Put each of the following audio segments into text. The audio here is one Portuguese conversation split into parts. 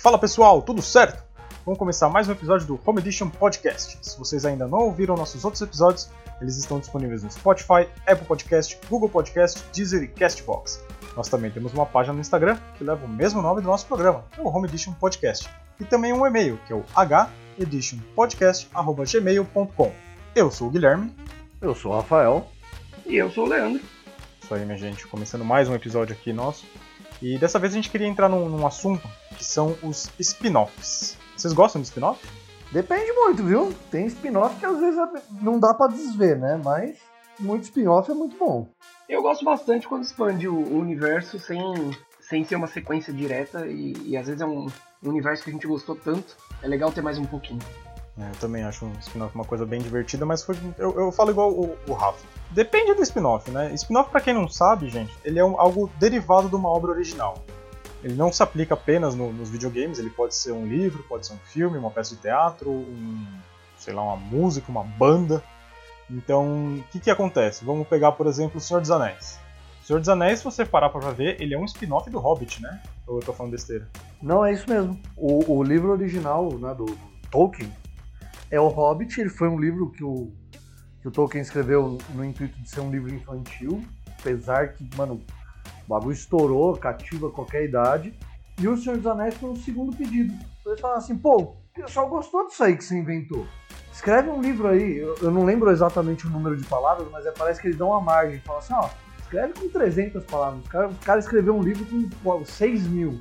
Fala pessoal, tudo certo? Vamos começar mais um episódio do Home Edition Podcast. Se vocês ainda não ouviram nossos outros episódios, eles estão disponíveis no Spotify, Apple Podcast, Google Podcast, Deezer e Castbox. Nós também temos uma página no Instagram que leva o mesmo nome do nosso programa, o Home Edition Podcast. E também um e-mail, que é o heditionpodcast.gmail.com. Eu sou o Guilherme. Eu sou o Rafael. E eu sou o Leandro. Isso aí, minha gente. Começando mais um episódio aqui nosso. E dessa vez a gente queria entrar num, num assunto que são os spin-offs. Vocês gostam de spin-off? Depende muito, viu? Tem spin-off que às vezes não dá pra desver, né? Mas muito spin-off é muito bom. Eu gosto bastante quando expande o universo sem, sem ser uma sequência direta e, e às vezes é um universo que a gente gostou tanto. É legal ter mais um pouquinho. É, eu também acho um spin-off uma coisa bem divertida, mas foi, eu, eu falo igual o, o Rafa. Depende do spin-off, né? Spin-off, pra quem não sabe, gente, ele é um, algo derivado de uma obra original. Ele não se aplica apenas no, nos videogames, ele pode ser um livro, pode ser um filme, uma peça de teatro, um, sei lá, uma música, uma banda. Então, o que, que acontece? Vamos pegar, por exemplo, O Senhor dos Anéis. O Senhor dos Anéis, se você parar pra ver, ele é um spin-off do Hobbit, né? Ou eu tô falando besteira? Não, é isso mesmo. O, o livro original né, do Tolkien é o Hobbit, ele foi um livro que o, que o Tolkien escreveu no intuito de ser um livro infantil, apesar que, mano, o bagulho estourou, cativa qualquer idade. E o Senhor dos Anéis foi um segundo pedido. Eles falaram assim, pô, o pessoal gostou disso aí que você inventou. Escreve um livro aí, eu, não lembro exatamente o número de palavras, mas é, parece que eles dão uma margem. Falam assim, ó, escreve com 300 palavras. O cara, o cara escreveu um livro com pô, 6 mil.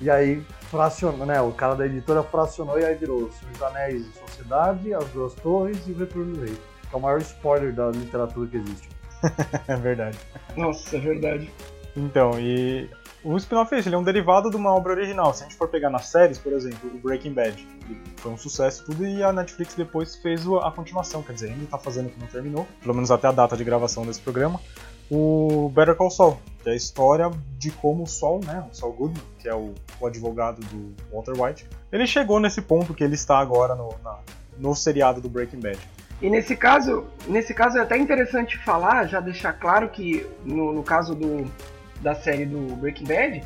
E aí, fracionou, né? O cara da editora fracionou e aí virou Senhor dos Anéis e Sociedade, As Duas Torres e o Retorno do Rei. Que é o maior spoiler da literatura que existe. é verdade. Nossa, é verdade. Então, e o spin-off é isso, ele é um derivado de uma obra original. Se a gente for pegar nas séries, por exemplo, o Breaking Bad, foi um sucesso tudo e a Netflix depois fez a continuação, quer dizer, ainda tá fazendo que não terminou, pelo menos até a data de gravação desse programa. O Better Call Saul, que é a história de como o Saul, né, o Saul Goodman, que é o, o advogado do Walter White, ele chegou nesse ponto que ele está agora no, na, no seriado do Breaking Bad. E nesse caso, nesse caso é até interessante falar, já deixar claro que no, no caso do, da série do Breaking Bad,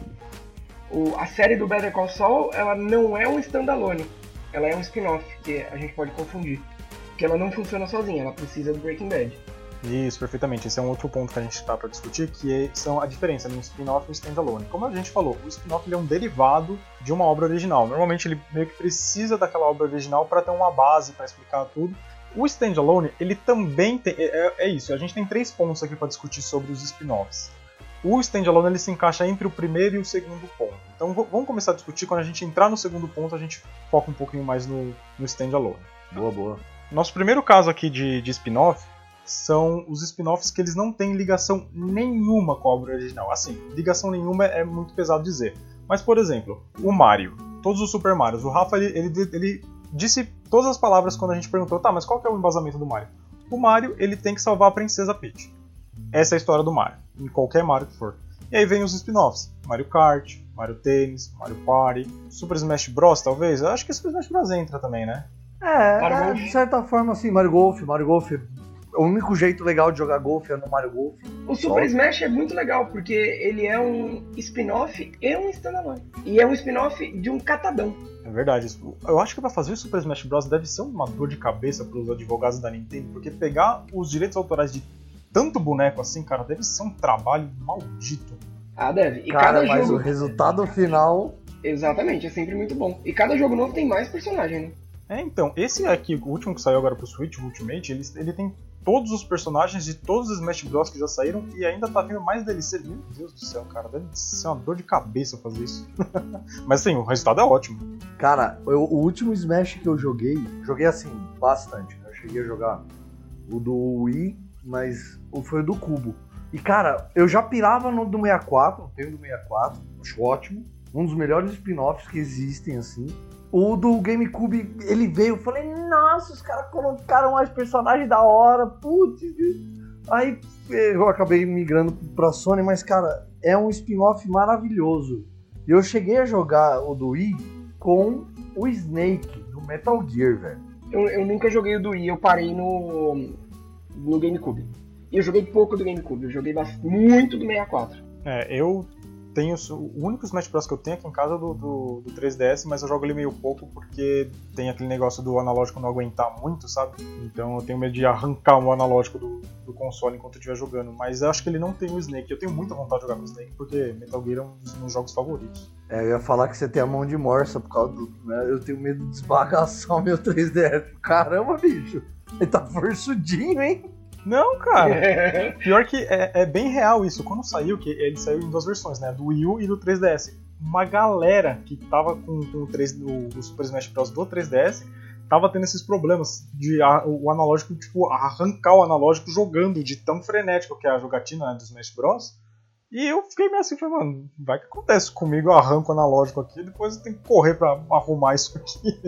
o, a série do Better Call Saul, ela não é um standalone. Ela é um spin-off, que a gente pode confundir. Porque ela não funciona sozinha, ela precisa do Breaking Bad. Isso, perfeitamente. Esse é um outro ponto que a gente está para discutir, que é, são a diferença entre um spin-off e um standalone. Como a gente falou, o spin-off é um derivado de uma obra original. Normalmente ele meio que precisa daquela obra original para ter uma base para explicar tudo. O standalone, ele também tem. É, é, isso, a gente tem três pontos aqui para discutir sobre os spin-offs o standalone ele se encaixa entre o primeiro e o segundo ponto. Então vamos começar a discutir, quando a gente entrar no segundo ponto, a gente foca um pouquinho mais no, no standalone. Boa, boa. Nosso primeiro caso aqui de, de spin-off são os spin-offs que eles não têm ligação nenhuma com a obra original. Assim, ligação nenhuma é muito pesado dizer. Mas, por exemplo, o Mario, todos os Super Marios, o Rafa ele, ele, ele disse todas as palavras quando a gente perguntou, tá, mas qual que é o embasamento do Mario? O Mario ele tem que salvar a Princesa Peach. Essa é a história do Mario, em qualquer Mario que for. E aí vem os spin-offs: Mario Kart, Mario Tennis, Mario Party, Super Smash Bros. talvez. Eu acho que Super Smash Bros. entra também, né? É, é de certa forma, assim, Mario Golf, Mario Golf. O único jeito legal de jogar golfe é no Mario Golf. O Super Só. Smash é muito legal, porque ele é um spin-off e um standalone. E é um spin-off de um catadão. É verdade. Eu acho que para fazer o Super Smash Bros. deve ser uma dor de cabeça para os advogados da Nintendo, porque pegar os direitos autorais de tanto boneco assim, cara, deve ser um trabalho maldito. Ah, deve. E cara, cada mas jogo... o resultado final. Exatamente, é sempre muito bom. E cada jogo novo tem mais personagem, né? É, então, esse aqui, o último que saiu agora pro Switch, o Ultimate, ele, ele tem todos os personagens de todos os Smash Bros que já saíram e ainda tá vindo mais DLC. Meu Deus do céu, cara, deve ser uma dor de cabeça fazer isso. Mas sim, o resultado é ótimo. Cara, eu, o último Smash que eu joguei, joguei assim, bastante. Eu cheguei a jogar o do Wii mas foi o do Cubo. E cara, eu já pirava no do 64, tenho do 64, acho ótimo. Um dos melhores spin-offs que existem, assim. O do GameCube, ele veio, eu falei, nossa, os caras colocaram mais personagens da hora, putz. Aí eu acabei migrando pra Sony, mas cara, é um spin-off maravilhoso. E eu cheguei a jogar o do Wii com o Snake, do Metal Gear, velho. Eu, eu nunca joguei o do Wii, eu parei no no GameCube. E eu joguei pouco do GameCube, eu joguei muito do 64. É, eu tenho. O único Smash Bros. que eu tenho aqui em casa é do, do, do 3DS, mas eu jogo ele meio pouco porque tem aquele negócio do analógico não aguentar muito, sabe? Então eu tenho medo de arrancar o analógico do, do console enquanto eu estiver jogando. Mas acho que ele não tem o Snake. Eu tenho muita vontade de jogar com o Snake porque Metal Gear é um dos meus jogos favoritos. É, eu ia falar que você tem a mão de morsa por causa do. Né? Eu tenho medo de desbagaçar o meu 3DS. Caramba, bicho. Ele tá forçudinho, hein? Não, cara. Pior que é, é, bem real isso. Quando saiu, que ele saiu em duas versões, né? Do Wii U e do 3DS. Uma galera que tava com, com o, 3, o, o Super Smash Bros. do 3DS tava tendo esses problemas de a, o analógico, tipo, arrancar o analógico jogando, de tão frenético que é a jogatina né, do Smash Bros. E eu fiquei meio assim, falei, mano, vai que acontece comigo, eu arranco o analógico aqui, depois eu tenho que correr pra arrumar isso aqui.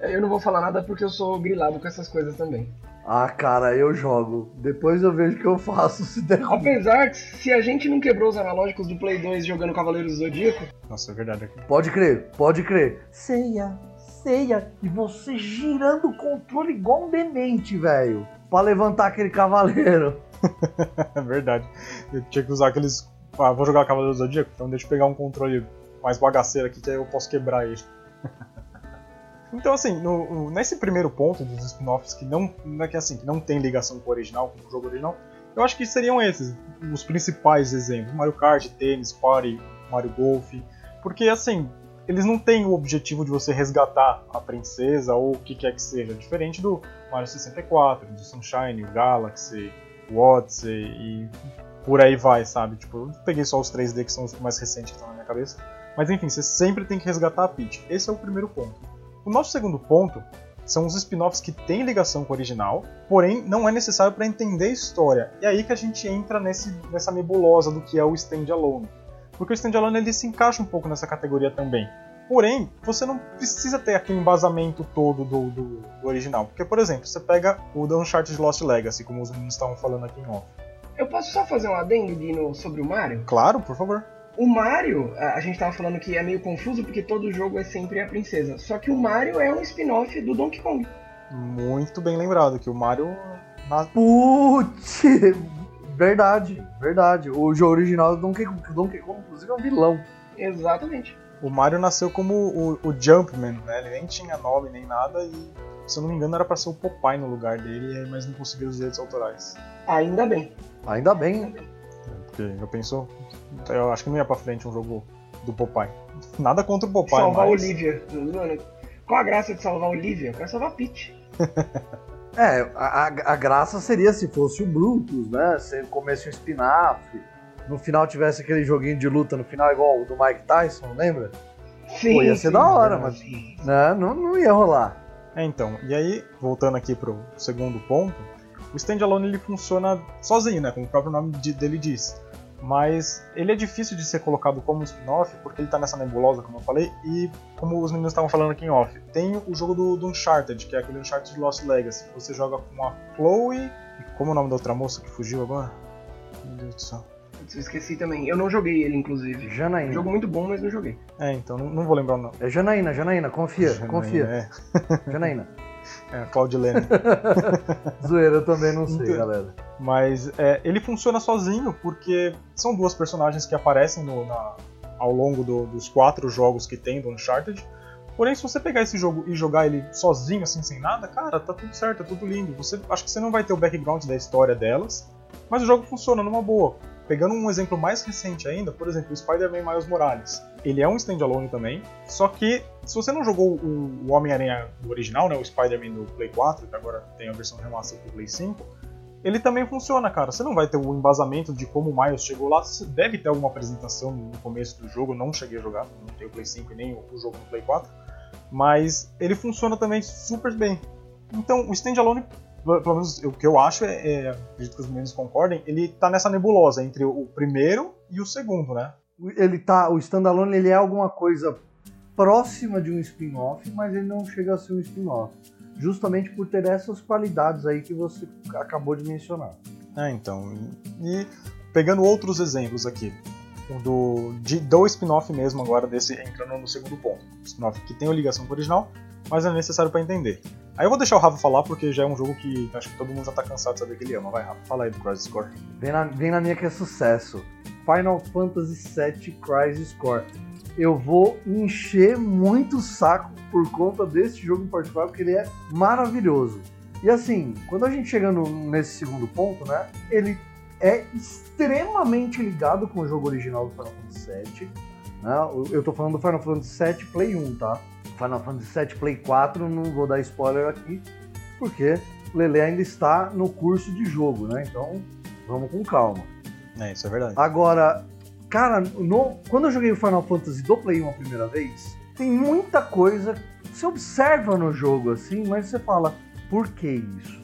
Eu não vou falar nada porque eu sou grilado com essas coisas também. Ah, cara, eu jogo. Depois eu vejo o que eu faço se der. Apesar que se a gente não quebrou os analógicos do Play 2 jogando Cavaleiros do Zodíaco. Nossa, é verdade. Pode crer, pode crer. Ceia, ceia. E você girando o controle igual um demente, velho. Pra levantar aquele cavaleiro. é verdade. Eu tinha que usar aqueles. Ah, vou jogar Cavaleiros do Zodíaco, então deixa eu pegar um controle mais bagaceiro aqui que aí eu posso quebrar ele. Então, assim, no, nesse primeiro ponto dos spin-offs que não, é que assim, que não tem ligação com o original, com o jogo original, eu acho que seriam esses os principais exemplos: Mario Kart, tênis, Party, Mario Golf, porque assim, eles não têm o objetivo de você resgatar a princesa ou o que quer que seja, diferente do Mario 64, do Sunshine, o Galaxy, o Odyssey e por aí vai, sabe? Tipo, eu peguei só os 3D que são os mais recentes que estão na minha cabeça. Mas enfim, você sempre tem que resgatar a Peach. Esse é o primeiro ponto. O nosso segundo ponto são os spin-offs que têm ligação com o original, porém não é necessário para entender a história. E é aí que a gente entra nesse, nessa nebulosa do que é o standalone. Porque o standalone ele se encaixa um pouco nessa categoria também. Porém, você não precisa ter aquele embasamento todo do, do, do original. Porque, por exemplo, você pega o The Uncharted Lost Legacy, como os meninos estavam falando aqui em off. Eu posso só fazer um adendo, Dino, sobre o Mario? Claro, por favor. O Mario, a gente tava falando que é meio confuso porque todo jogo é sempre a princesa. Só que o Mario é um spin-off do Donkey Kong. Muito bem lembrado que o Mario. Putz! Verdade, verdade. O jogo original do Donkey Kong, Donkey Kong, inclusive, é um vilão. Exatamente. O Mario nasceu como o, o Jumpman, né? Ele nem tinha nome nem nada e, se eu não me engano, era pra ser o Popeye no lugar dele, mas não conseguiu os direitos autorais. Ainda bem. Ainda bem, né? Porque eu penso, eu acho que não ia pra frente um jogo do Popeye. Nada contra o Popeye, Salvar mas... Olivia. Qual a graça de salvar Olivia? Eu quero salvar Peach. é, a, a, graça seria se fosse o Brutus, né? Se ele comesse um spin-off, no final tivesse aquele joguinho de luta no final igual o do Mike Tyson, lembra? Sim. Pô, ia ser sim, da hora, mas né, não, não ia rolar. É, então, e aí, voltando aqui pro segundo ponto, o standalone ele funciona sozinho, né? Como o próprio nome de- dele diz. Mas ele é difícil de ser colocado como spin-off porque ele tá nessa nebulosa, como eu falei, e como os meninos estavam falando aqui em off. Tem o jogo do, do Uncharted, que é aquele Uncharted Lost Legacy. Você joga com a Chloe. E como é o nome da outra moça que fugiu agora? Meu Deus do céu. Putz, eu esqueci também. Eu não joguei ele, inclusive. Janaína. Jogo muito bom, mas não joguei. É, então, não, não vou lembrar o nome. É Janaína, Janaína, confia, Janaína, confia. É, Janaína. é a Claudilene. Zoeira, eu também não sei, Então- galera. Mas é, ele funciona sozinho porque são duas personagens que aparecem no- na- ao longo do- dos quatro jogos que tem do Uncharted. Porém, se você pegar esse jogo e jogar ele sozinho, assim, sem nada, cara, tá tudo certo, tá tudo lindo. Você, acho que você não vai ter o background da história delas, mas o jogo funciona numa boa. Pegando um exemplo mais recente ainda, por exemplo, o Spider-Man Miles Morales. Ele é um standalone também, só que se você não jogou o, Homem-Aranha do original, né, o Spider-Man do Play 4, que agora tem a versão remaster pro Play 5, ele também funciona, cara. Você não vai ter o embasamento de como o Miles chegou lá. Você deve ter alguma apresentação no começo do jogo. Não cheguei a jogar, não tenho o Play 5 e nem o jogo no Play 4. Mas ele funciona também super bem. Então, o standalone, pelo menos o que eu acho, é, é, acredito que os meninos concordem, ele tá nessa nebulosa entre o primeiro e o segundo, né? Ele tá, o standalone ele é alguma coisa próxima de um spin-off, mas ele não chega a ser um spin-off. Justamente por ter essas qualidades aí que você acabou de mencionar. É, então. E pegando outros exemplos aqui. Do, de, do spin-off mesmo agora, desse entrando no segundo ponto. Spin-off que tem uma ligação com o original, mas é necessário pra entender. Aí eu vou deixar o Rafa falar, porque já é um jogo que acho que todo mundo já tá cansado de saber que ele ama. Vai, Rafa, fala aí do Crisis Core. Vem na, vem na minha que é sucesso. Final Fantasy VII Crisis Core. Eu vou encher muito o saco por conta desse jogo em particular, porque ele é maravilhoso. E assim, quando a gente chega no, nesse segundo ponto, né, ele é extremamente ligado com o jogo original do Final Fantasy VII. Né? Eu tô falando do Final Fantasy VII Play 1, tá? Final Fantasy VII Play 4, não vou dar spoiler aqui, porque o Lele ainda está no curso de jogo, né? Então, vamos com calma. É, isso é verdade. Agora, cara, no, quando eu joguei o Final Fantasy do Play 1 a primeira vez, tem muita coisa que você observa no jogo, assim, mas você fala, por que isso?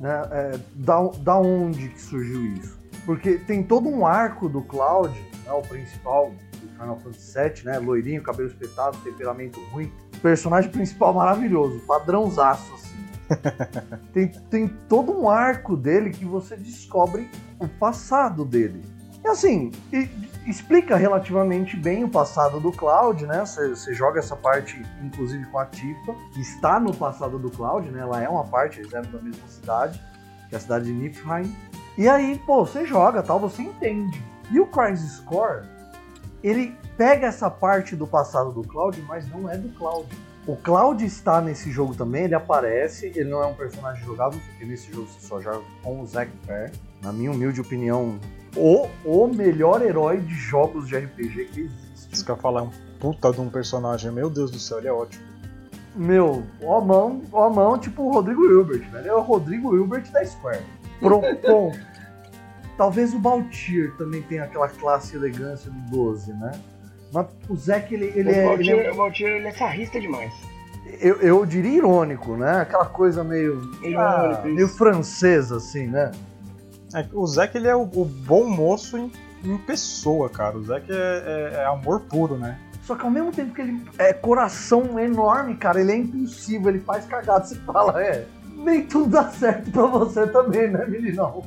Né? É, da, da onde que surgiu isso? Porque tem todo um arco do Cloud, né, o principal Final Fantasy VII, né? Loirinho, cabelo espetado, temperamento ruim. Personagem principal maravilhoso, padrãozaço, assim. tem, tem todo um arco dele que você descobre o passado dele. E assim, e, explica relativamente bem o passado do Cloud, né? Você joga essa parte, inclusive com a Tifa, que está no passado do Cloud, né? Ela é uma parte, eles eram da mesma cidade, que é a cidade de Niflheim. E aí, pô, você joga, tal, você entende. E o Crisis Core, ele pega essa parte do passado do Cloud, mas não é do Cloud. O Cloud está nesse jogo também, ele aparece, ele não é um personagem jogável, porque nesse jogo você só joga com o Zack Fair. Na minha humilde opinião, o, o melhor herói de jogos de RPG que existe. Isso eu falar, é um puta de um personagem, meu Deus do céu, ele é ótimo. Meu, ó mão, ó mão, tipo o Rodrigo Hilbert, velho. É o Rodrigo Hilbert da Square. Pronto. Talvez o Baltir também tenha aquela classe e elegância do 12, né? Mas o Zeke, ele, ele, o é, ele é. O Valtir, ele é sarrista demais. Eu, eu diria irônico, né? Aquela coisa meio. Irônico, ah, meio francesa, assim, né? É, o Zack ele é o, o bom moço em, em pessoa, cara. O Zack é, é- é amor puro, né? Só que ao mesmo tempo que ele é coração enorme, cara, ele é impulsivo, ele faz cagada. Você fala, é, nem tudo dá certo pra você também, né, meninão?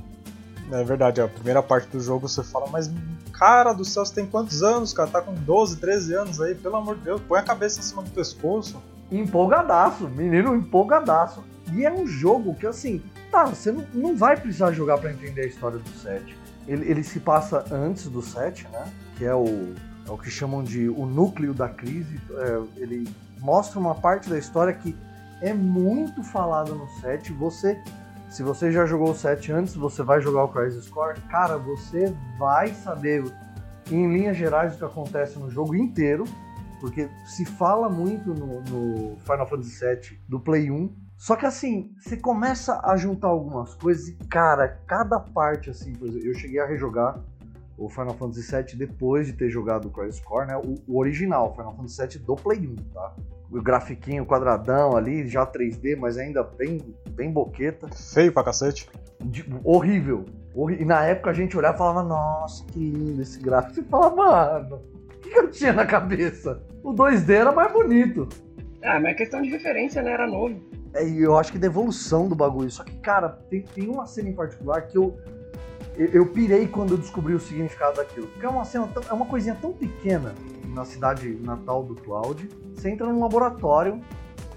É verdade, a primeira parte do jogo você fala, mas cara do céu, você tem quantos anos, cara? Tá com 12, 13 anos aí, pelo amor de Deus, põe a cabeça em cima do pescoço. Empolgadaço, menino empolgadaço. E é um jogo que, assim, tá, você não, não vai precisar jogar pra entender a história do 7. Ele, ele se passa antes do 7, né? Que é o, é o que chamam de o núcleo da crise. É, ele mostra uma parte da história que é muito falada no 7. Você, se você já jogou o 7 antes, você vai jogar o Crisis Core, cara, você vai saber em linhas gerais o que acontece no jogo inteiro. Porque se fala muito no, no Final Fantasy VII do Play 1. Só que assim, você começa a juntar algumas coisas e, cara, cada parte, assim, por exemplo, eu cheguei a rejogar o Final Fantasy VII depois de ter jogado o Crisis Core, né? O, o original, Final Fantasy VII do Play 1, tá? O grafiquinho quadradão ali, já 3D, mas ainda bem, bem boqueta. Feio pra cacete. De- horrível. E na época a gente olhava e falava, nossa, que lindo esse gráfico. Você fala, mano, o que, que eu tinha na cabeça? O 2D era mais bonito. Ah, mas é questão de referência, né? Era novo. É, e eu acho que da evolução do bagulho. Só que, cara, tem, tem uma cena em particular que eu, eu, eu pirei quando eu descobri o significado daquilo. Porque é uma cena, tão- é uma coisinha tão pequena na cidade natal do Cloud. Você entra num laboratório,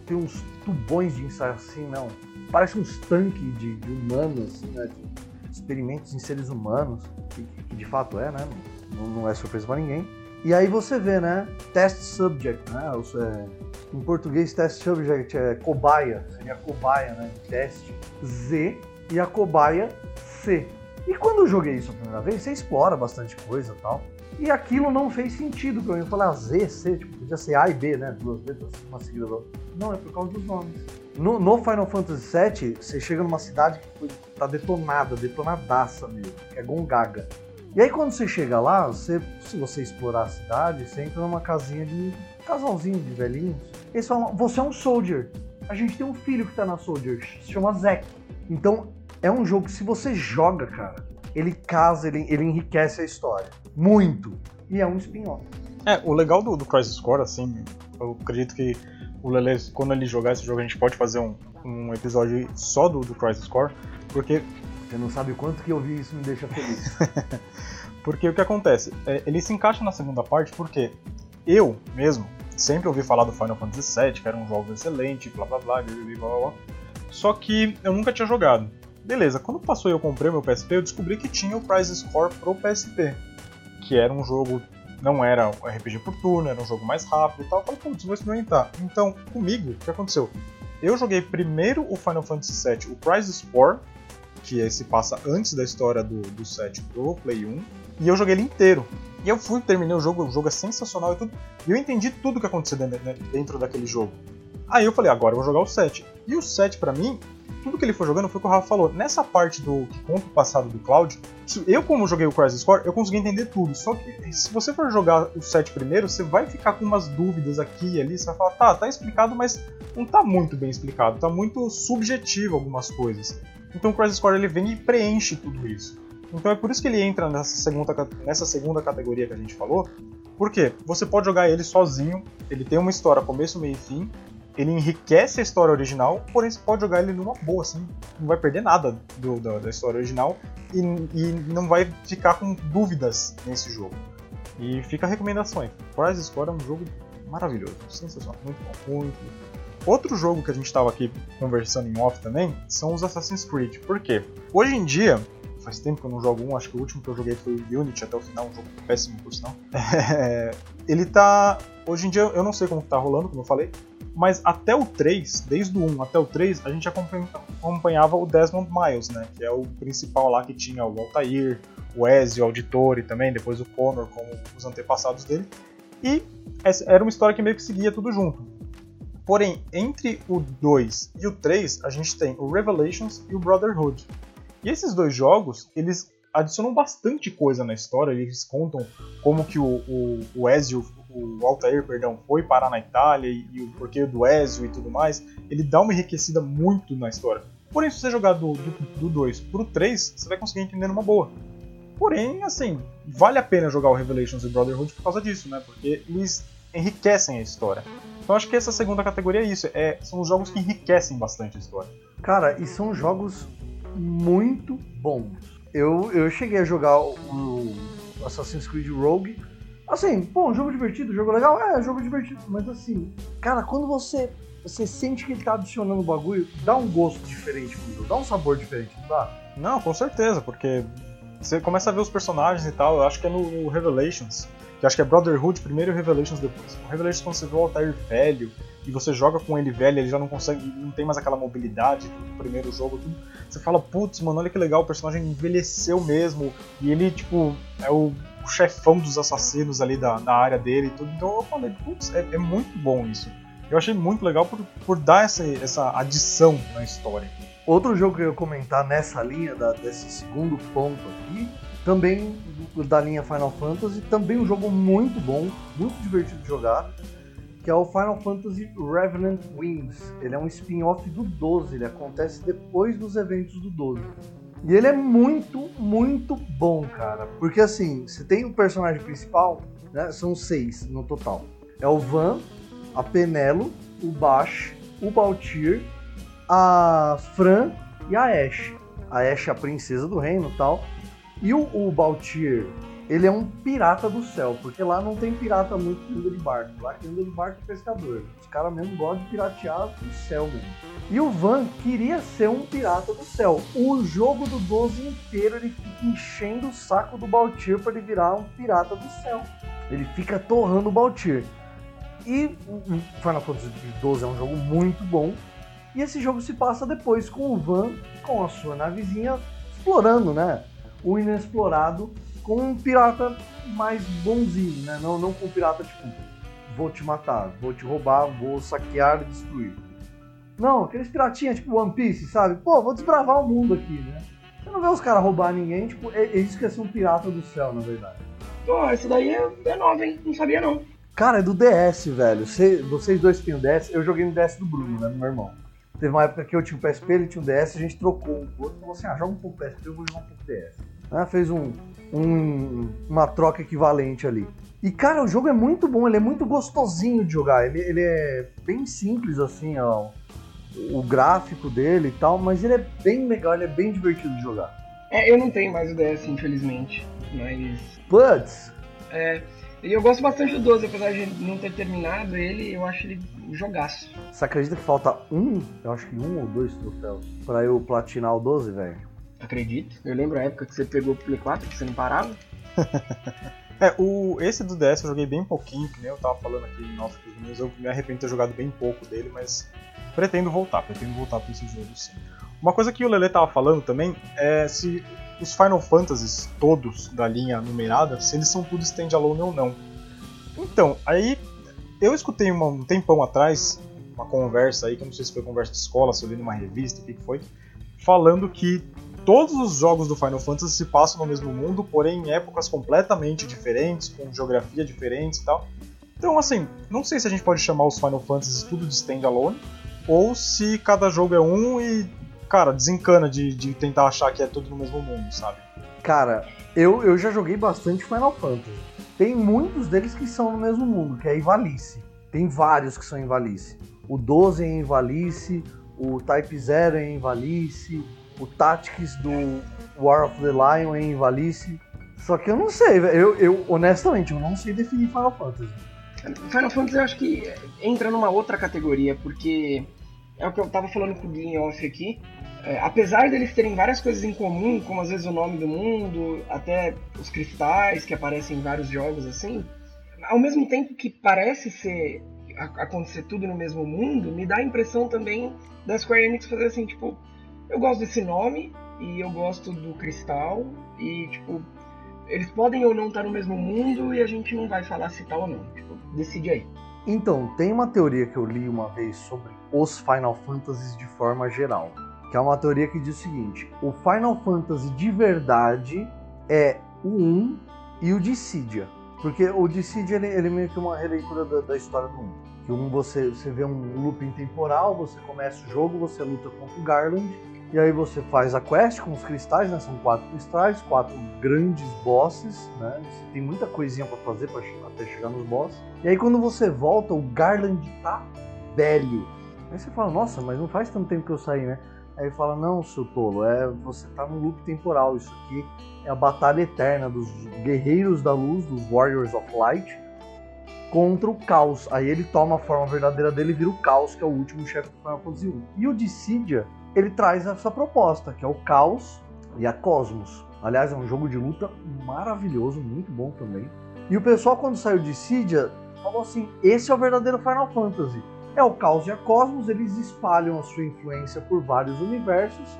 tem uns tubões de ensaio assim, não. Parece uns tanques de, de humanos, assim, né? De experimentos em seres humanos, que, que de fato é, né? Não, não é surpresa pra ninguém. E aí você vê, né? Test subject, né? Seja, em português, test subject é cobaia, seria cobaia, né? Teste Z e a cobaia C. E quando eu joguei isso a primeira vez, você explora bastante coisa e tal. E aquilo não fez sentido pra mim. Eu falei, ah, Z, C, tipo, podia ser A e B, né? Duas letras, uma seguida da outra. Não, é por causa dos nomes. No, no Final Fantasy VII, você chega numa cidade que foi, tá detonada, detonadaça mesmo, que é Gongaga. E aí quando você chega lá, você, se você explorar a cidade, você entra numa casinha de um casalzinho de velhinhos. Eles falam, você é um soldier. A gente tem um filho que tá na soldier, se chama Zack. Então, é um jogo que se você joga, cara, ele casa, ele, ele enriquece a história. Muito. E é um spin-off. É, o legal do, do Crisis Core, assim, eu acredito que o Lele, quando ele jogar esse jogo, a gente pode fazer um, um episódio só do, do Crisis Core, porque Você não sabe o quanto que eu vi isso me deixa feliz. Porque o que acontece? É, ele se encaixa na segunda parte porque eu mesmo sempre ouvi falar do Final Fantasy VII, que era um jogo excelente, blá blá blá, blá, blá, blá, blá. Só que eu nunca tinha jogado. Beleza, quando passou e eu comprei meu PSP, eu descobri que tinha o Crisis Core pro PSP. Que era um jogo não era RPG por turno, era um jogo mais rápido e tal. Eu falei, putz, vou experimentar. Então, comigo, o que aconteceu? Eu joguei primeiro o Final Fantasy VII, o Crisis Core, que se passa antes da história do, do 7 pro Play 1, e eu joguei ele inteiro. E eu fui, terminei o jogo, o jogo é sensacional e tudo, e eu entendi tudo o que aconteceu dentro, dentro daquele jogo. Aí eu falei, agora eu vou jogar o 7. E o 7 para mim, tudo que ele foi jogando foi o que o Rafa falou. Nessa parte do que conta o passado do Cloud, eu como joguei o Crisis Core, eu consegui entender tudo. Só que se você for jogar o 7 primeiro, você vai ficar com umas dúvidas aqui e ali, você vai falar, tá, tá explicado, mas não tá muito bem explicado, tá muito subjetivo algumas coisas. Então o Crisis Core ele vem e preenche tudo isso. Então é por isso que ele entra nessa segunda, nessa segunda categoria que a gente falou. Porque você pode jogar ele sozinho, ele tem uma história começo, meio e fim, ele enriquece a história original, porém você pode jogar ele numa boa, assim, não vai perder nada do, da, da, história original e, e, não vai ficar com dúvidas nesse jogo. E fica a recomendação aí. Crisis Core é um jogo maravilhoso, sensacional, muito bom, muito. Outro jogo que a gente estava aqui conversando em off também são os Assassin's Creed. Por quê? Hoje em dia, faz tempo que eu não jogo um, acho que o último que eu joguei foi o Unity até o final, um jogo péssimo por sinal. É, ele tá. Hoje em dia eu não sei como tá rolando, como eu falei, mas até o 3, desde o 1 até o 3, a gente acompanhava o Desmond Miles, né? Que é o principal lá que tinha o Altair, o Ezio, o Auditore também, depois o Connor como os antepassados dele. E era uma história que meio que seguia tudo junto. Porém, entre o 2 e o 3, a gente tem o Revelations e o Brotherhood. E esses dois jogos, eles adicionam bastante coisa na história, eles contam como que o, o, o Ezio o Altair, perdão, foi parar na Itália e, o porquê do Ezio e tudo mais, ele dá uma enriquecida muito na história. Porém, se você jogar do 2 pro 3, você vai conseguir entender numa boa. Porém, assim, vale a pena jogar o Revelations e Brotherhood por causa disso, né? Porque eles enriquecem a história. Então acho que essa segunda categoria é isso, é, são os jogos que enriquecem bastante a história. Cara, e são jogos muito bons. Eu, eu cheguei a jogar o Assassin's Creed Rogue Assim, um jogo divertido, jogo legal, é, jogo divertido, mas assim, cara, quando você você sente que ele tá adicionando o bagulho, dá um gosto diferente pro jogo, dá um sabor diferente, não dá? Não, com certeza, porque você começa a ver os personagens e tal, eu acho que é no, Revelations, que acho que é Brotherhood primeiro e Revelations depois. O Revelations quando você vê o Altair velho e você joga com ele velho, ele já não consegue, não tem mais aquela mobilidade do primeiro jogo, tudo. Você fala, putz, mano, olha que legal, o personagem envelheceu mesmo, e ele, tipo, é o o chefão dos assassinos ali da, da área dele e tudo. Então eu falei, putz, é, é, muito bom isso. Eu achei muito legal por, por dar essa, essa adição na história. Outro jogo que eu ia comentar nessa linha, da, desse segundo ponto aqui, também da linha Final Fantasy, também um jogo muito bom, muito divertido de jogar, que é o Final Fantasy Revenant Wings. Ele é um spin-off do 12, ele acontece depois dos eventos do 12. E ele é muito, muito bom, cara. Porque assim, você tem o personagem principal, né? São seis no total. É o Van, a Penelo, o Bash, o Baltir, a Fran e a Ashe. A Ashe é a princesa do reino e tal. E o, o Baltir, ele é um pirata do céu, porque lá não tem pirata muito que anda de barco. Lá quem anda de barco é pescador. Os caras mesmo gostam de piratear do céu mesmo. E o Van queria ser um pirata do céu. O jogo do 12 inteiro ele fica enchendo o saco do Baltir para ele virar um pirata do céu. Ele fica torrando o Baltir. E o Final Fantasy XII é um jogo muito bom. E esse jogo se passa depois com o Van, com a sua navezinha, explorando, né? O inexplorado com um pirata mais bonzinho, né? Não, não com um pirata tipo, vou te matar, vou te roubar, vou saquear e destruir. Não, aqueles piratinhas tipo One Piece, sabe? Pô, vou desbravar o mundo aqui, né? Você não vê os caras roubar ninguém, tipo, eles que ser um pirata do céu, na verdade. Pô, esse daí é, é nova, hein? Não sabia não. Cara, é do DS, velho. Você, vocês dois tinham DS, eu joguei no DS do Bruno, né? Do meu irmão. Teve uma época que eu tinha o PSP, ele tinha o DS, a gente trocou um pouco. Falou assim: ah, joga um pouco PSP, eu vou jogar um pouco DS. Ah, fez um, um, uma troca equivalente ali. E, cara, o jogo é muito bom, ele é muito gostosinho de jogar. Ele, ele é bem simples, assim, ó, o gráfico dele e tal, mas ele é bem legal, ele é bem divertido de jogar. É, eu não tenho mais o DS, infelizmente, mas... Putz! É, e eu gosto bastante do 12, apesar de não ter terminado ele, eu acho ele um jogaço. Você acredita que falta um, eu acho que um ou dois troféus, pra eu platinar o 12, velho? Acredito. Eu lembro a época que você pegou o Play 4, que você não parava. É, o, esse do DS eu joguei bem pouquinho, que nem eu tava falando aqui em off com os eu me arrependo de ter jogado bem pouco dele, mas pretendo voltar, pretendo voltar pra esse jogo sim. Uma coisa que o Lele tava falando também é se os Final Fantasies todos da linha numerada, se eles são tudo standalone ou não. Então, aí eu escutei uma, um tempão atrás uma conversa aí, que eu não sei se foi conversa de escola, se eu li numa revista, o que, que foi, falando que todos os jogos do Final Fantasy se passam no mesmo mundo, porém em épocas completamente diferentes, com geografia diferente e tal. Então, assim, não sei se a gente pode chamar os Final Fantasy tudo de standalone, ou se cada jogo é um e, cara, desencana de, de tentar achar que é tudo no mesmo mundo, sabe? Cara, eu, eu já joguei bastante Final Fantasy. Tem muitos deles que são no mesmo mundo, que é Ivalice. Tem vários que são em Valice. O 12 é em Valice, o Type 0 é em Valice, o Tactics do War of the Lion em Valice. Só que eu não sei, eu, eu honestamente eu não sei definir Final Fantasy. Final Fantasy eu acho que entra numa outra categoria, porque é o que eu tava falando com o Gui off aqui. É, apesar deles terem várias coisas em comum, como às vezes o nome do mundo, até os cristais que aparecem em vários jogos assim, ao mesmo tempo que parece ser acontecer tudo no mesmo mundo, me dá a impressão também da Square Enix fazer assim, tipo, eu gosto desse nome e eu gosto do cristal e tipo, eles podem ou não estar no mesmo mundo e a gente não vai falar se tá ou não. Tipo, decide aí. Então, tem uma teoria que eu li uma vez sobre os Final Fantasies de forma geral, que é uma teoria que diz o seguinte: o Final Fantasy de verdade é o 1 e o Dissidia. Porque o Dissidia ele, ele é meio que uma releitura da, da história do 1. Que um você, você vê um looping temporal, você começa o jogo, você luta contra o Garland, e aí você faz a quest com os cristais, né? São quatro cristais, quatro grandes bosses, né? Você tem muita coisinha para fazer pra, até chegar nos bosses. E aí quando você volta, o Garland tá velho. Aí você fala, nossa, mas não faz tanto tempo que eu saí, né? Aí fala, não, seu tolo, é, você tá no loop temporal. Isso aqui é a batalha eterna dos guerreiros da luz, dos Warriors of Light, contra o caos. Aí ele toma a forma verdadeira dele e vira o caos, que é o último chefe do Final Fantasy 1. E o Dissidia, ele traz essa proposta, que é o caos e a cosmos. Aliás, é um jogo de luta maravilhoso, muito bom também. E o pessoal, quando saiu de Dissidia, falou assim: esse é o verdadeiro Final Fantasy é o Caos e a Cosmos, eles espalham a sua influência por vários universos,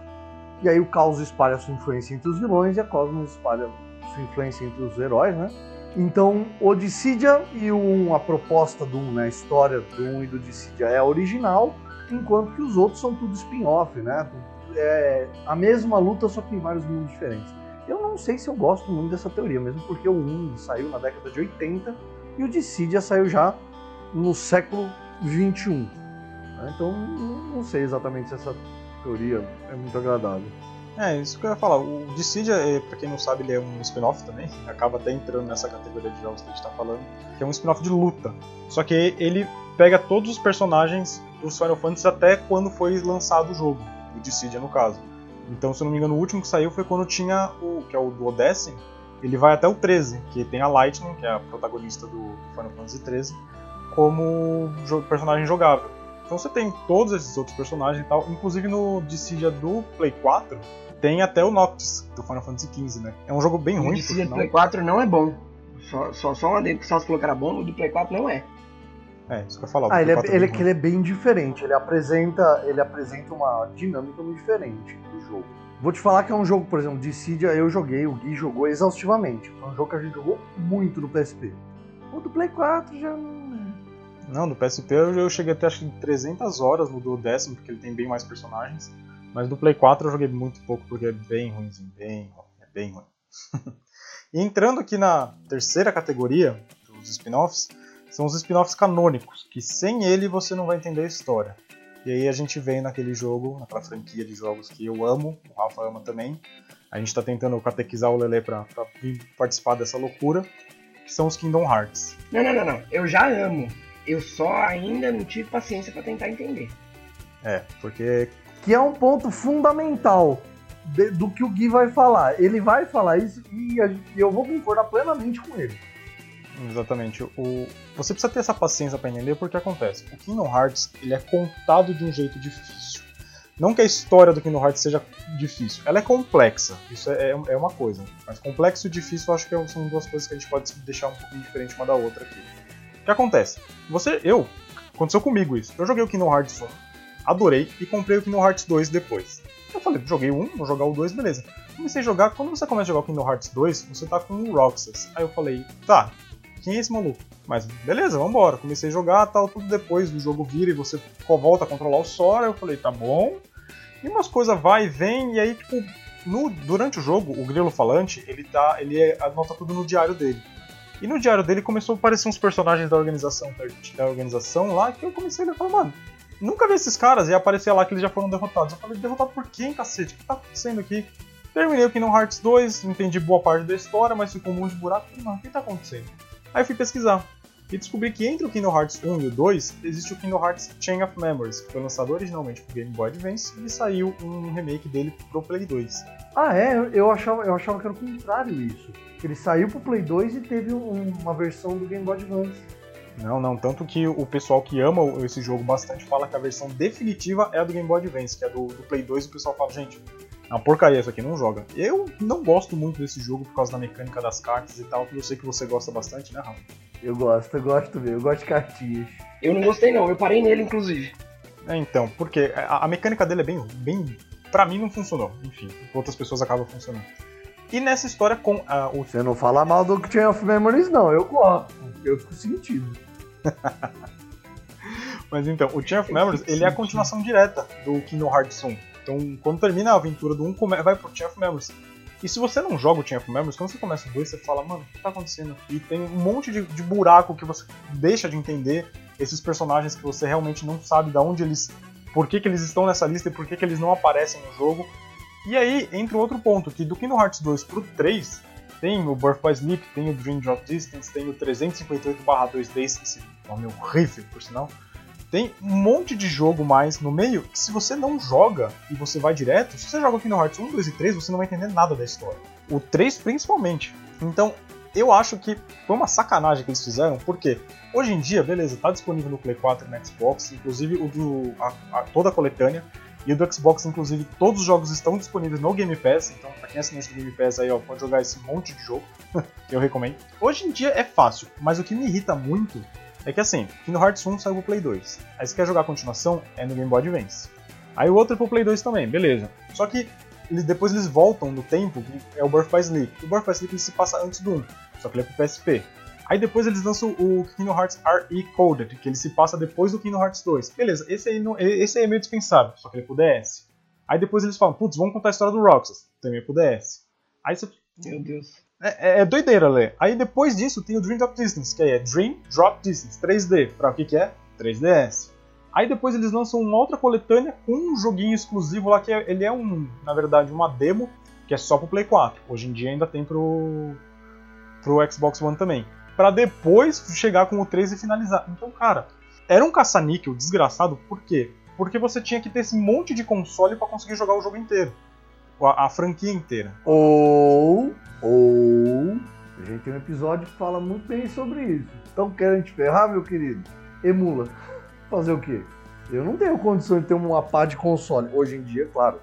e aí o Caos espalha a sua influência entre os vilões e a Cosmos espalha a sua influência entre os heróis, né? Então, o Dissidia e o a proposta do 1, né, a história do 1 e do Dissidia é a original, enquanto que os outros são tudo spin-off, né? É a mesma luta, só que em vários mundos diferentes. Eu não sei se eu gosto muito dessa teoria, mesmo porque o 1 saiu na década de 80 e o Dissidia saiu já no século 21. Né? Então não sei exatamente se essa teoria é muito agradável. É, isso que eu ia falar. O Dissidia, é, pra quem não sabe, ele é um spin-off também. Acaba até entrando nessa categoria de jogos que a gente tá falando. Que é um spin-off de luta. Só que ele pega todos os personagens dos Final Fantasy até quando foi lançado o jogo. O Dissidia, no caso. Então, se eu não me engano, o último que saiu foi quando tinha o. que é o do Odyssey. Ele vai até o 13, que tem a Lightning, que é a protagonista do Final Fantasy 13 como personagem jogável. Então você tem todos esses outros personagens e tal, inclusive no Dissidia do Play 4 tem até o Noctis do Final Fantasy XV, né? É um jogo bem ruim. O Dissidia do Play 4 não é bom. Só, só, só uma dentro que só falou que era bom, o do Play 4 não é. É, isso que eu ia falar. Ah, ele é, é ele, é ele é bem diferente. Ele apresenta, ele apresenta uma dinâmica muito diferente do jogo. Vou te falar que é um jogo, por exemplo, Dissidia eu joguei, o Gui jogou exaustivamente. Foi um jogo que a gente jogou muito no PSP. O do Play 4 já não, no PSP eu cheguei até acho que 300 horas no do décimo, porque ele tem bem mais personagens. Mas no Play 4 eu joguei muito pouco, porque é bem ruimzinho, bem ruim, é bem ruim. e entrando aqui na terceira categoria dos spin-offs, são os spin-offs canônicos, que sem ele você não vai entender a história. E aí a gente vem naquele jogo, naquela franquia de jogos que eu amo, o Rafa ama também. A gente está tentando catequizar o Lele para vir participar dessa loucura, que são os Kingdom Hearts. Não, não, não, não. Eu já amo. Eu só ainda não tive paciência para tentar entender. É, porque. Que é um ponto fundamental de, do que o Gui vai falar. Ele vai falar isso e, e eu vou concordar plenamente com ele. Exatamente. O, você precisa ter essa paciência para entender porque acontece. O Kingdom Hearts ele é contado de um jeito difícil. Não que a história do Kingdom Hearts seja difícil, ela é complexa, isso é, é, é uma coisa. Mas complexo e difícil eu acho que são duas coisas que a gente pode deixar um pouquinho diferente uma da outra aqui. O que acontece? Você, eu, aconteceu comigo isso. Eu joguei o Kingdom Hearts 1, adorei e comprei o Kingdom Hearts 2 depois. Eu falei, joguei 1, vou jogar o 2, beleza. Comecei a jogar, quando você começa a jogar o Kingdom Hearts 2, você tá com o Roxas. Aí eu falei, tá, quem é esse maluco? Mas beleza, vambora. Comecei a jogar, tal, tudo depois do jogo vira e você volta a controlar o Sora. Eu falei, tá bom, e umas coisas vai e vem, e aí, tipo, no, durante o jogo, o Grilo Falante, ele dá. ele é, anota tudo no diário dele. E no diário dele começou a aparecer uns personagens da organização, da organização lá, que eu comecei a falar, mano, nunca vi esses caras, e aparecia lá que eles já foram derrotados. Eu falei, derrotado por quem, cacete? O que tá acontecendo aqui? Terminei o Kingdom Hearts 2, entendi boa parte da história, mas ficou um monte de buraco. Mano, o que tá acontecendo? Aí eu fui pesquisar e descobri que entre o Kingdom Hearts 1 e o 2 existe o Kingdom Hearts Chain of Memories, que foi lançado originalmente pro Game Boy Advance e saiu um remake dele pro Play 2. Ah, é? Eu achava, eu achava que era o contrário isso. Ele saiu pro Play 2 e teve um, uma versão do Game Boy Advance. Não, não, tanto que o pessoal que ama esse jogo bastante fala que a versão definitiva é a do Game Boy Advance, que é do, do Play 2 e o pessoal fala, gente, é uma porcaria isso aqui, não joga. Eu não gosto muito desse jogo por causa da mecânica das cartas e tal, que eu sei que você gosta bastante, né, Rafa? Eu gosto, eu gosto mesmo, eu gosto de cartinhas. Eu não gostei não, eu parei nele inclusive. É, então, porque a, a, mecânica dele é bem, bem. Pra mim não funcionou, enfim, outras pessoas acabam funcionando. E nessa história com a, o. Você não fala mal do Chain of Memories, não, eu gosto. Eu fico sentido. Mas então, o Chain of Memories, ele é a continuação direta do Kingdom Hearts 1. Então, quando termina a aventura do 1, vai pro Chain of Memories. E se você não joga o Chain of Memories, quando você começa o 2, você fala, mano, o que tá acontecendo aqui? Tem um monte de, de buraco que você deixa de entender esses personagens que você realmente não sabe de onde eles. por que, que eles estão nessa lista e por que, que eles não aparecem no jogo. E aí entra outro ponto, que do Kingdom Hearts 2 pro 3, tem o Birth by Sleep, tem o Dream Drop Distance, tem o 358/2D, esse nome horrível, por sinal. Tem um monte de jogo mais no meio que se você não joga e você vai direto, se você joga Kingdom Hearts 1, 2 e 3, você não vai entender nada da história. O 3 principalmente. Então, eu acho que foi uma sacanagem que eles fizeram, porque hoje em dia, beleza, tá disponível no Play 4 e no Xbox, inclusive o do, a, a, toda a coletânea, e o do Xbox, inclusive, todos os jogos estão disponíveis no Game Pass, então pra quem é assinante do Game Pass aí, ó, pode jogar esse monte de jogo, eu recomendo. Hoje em dia é fácil, mas o que me irrita muito é que assim, Kingdom Hearts 1 saiu pro Play 2. Aí você quer jogar a continuação, é no Game Boy Advance. Aí o outro é pro Play 2 também, beleza. Só que depois eles voltam no tempo, que é o Birth by Sleep. O Birth by Sleep se passa antes do 1, só que ele é pro PSP. Aí depois eles lançam o Kingdom Hearts RE Coded, que ele se passa depois do Kingdom Hearts 2. Beleza, esse aí, não, esse aí é meio dispensável, só que ele é pro DS. Aí depois eles falam, putz, vamos contar a história do Roxas, também é pro DS. Aí você... Meu Deus. É, é, é, doideira, Lê. Aí depois disso tem o Dream Drop Distance, que é Dream Drop Distance 3D. Pra o que, que é? 3DS. Aí depois eles lançam uma outra coletânea com um joguinho exclusivo lá que é, ele é um, na verdade, uma demo que é só pro Play 4. Hoje em dia ainda tem pro pro Xbox One também. Para depois chegar com o 3 e finalizar. Então, cara, era um caça-níquel desgraçado, por quê? Porque você tinha que ter esse monte de console para conseguir jogar o jogo inteiro a, a franquia inteira. Ou, ou, a gente tem um episódio que fala muito bem sobre isso. Então querem te ferrar, meu querido? Emula. Fazer o quê? Eu não tenho condição de ter uma pá de console. Hoje em dia, claro,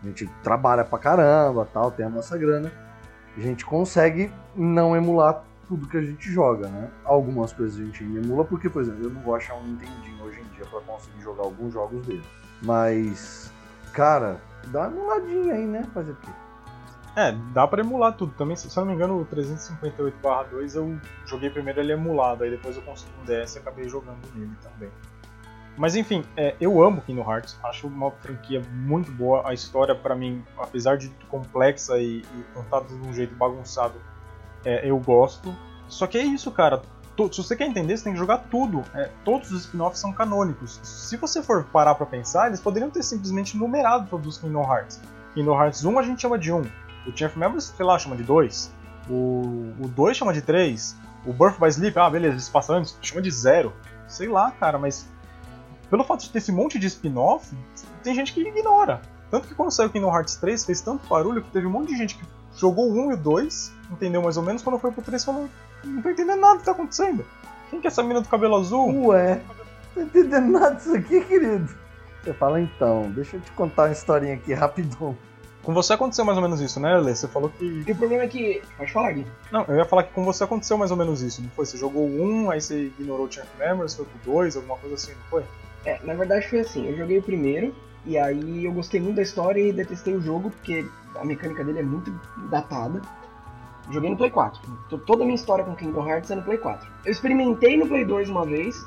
a gente trabalha pra caramba, tal, tem a nossa grana. A gente consegue não emular tudo que a gente joga, né? Algumas coisas a gente emula, porque, por exemplo, eu não vou achar um Nintendinho hoje em dia para conseguir jogar alguns jogos dele. Mas, cara, Dá uma emuladinha aí, né? Fazer o quê? É, dá pra emular tudo. Também, se eu não me engano, o 358/2 eu joguei primeiro ele emulado, aí depois eu consegui um DS e acabei jogando nele também. Mas enfim, é, eu amo Kingdom Hearts, acho uma franquia muito boa. A história, para mim, apesar de complexa e, e contada de um jeito bagunçado, é, eu gosto. Só que é isso, cara se você quer entender, você tem que jogar tudo. É, todos os spin-offs são canônicos. Se você for parar pra pensar, eles poderiam ter simplesmente numerado todos os Kingdom Hearts. Kingdom Hearts 1 a gente chama de 1. O Chain of sei lá, chama de 2. O, o 2 chama de 3. O Birth by Sleep, ah, beleza, eles passam antes, chama de 0. Sei lá, cara, mas pelo fato de ter esse monte de spin-off, tem gente que ignora. Tanto que quando saiu Kingdom Hearts 3 fez tanto barulho que teve um monte de gente que jogou o 1 e o 2, entendeu mais ou menos, quando foi pro 3 falou, não tô entendendo nada do que tá acontecendo. Quem que é essa mina do cabelo azul? Ué, não tô entendendo nada disso aqui, querido. Você fala então, deixa eu te contar uma historinha aqui rapidão. Com você aconteceu mais ou menos isso, né, Lê? Você falou que. E o problema é que. Pode falar, Gui. Não, eu ia falar que com você aconteceu mais ou menos isso, não foi? Você jogou um, aí você ignorou o Champ Memories, foi pro dois, alguma coisa assim, não foi? É, na verdade foi assim, eu joguei o primeiro, e aí eu gostei muito da história e detestei o jogo, porque a mecânica dele é muito datada. Joguei no Play 4. Toda a minha história com Kingdom Hearts é no Play 4. Eu experimentei no Play 2 uma vez,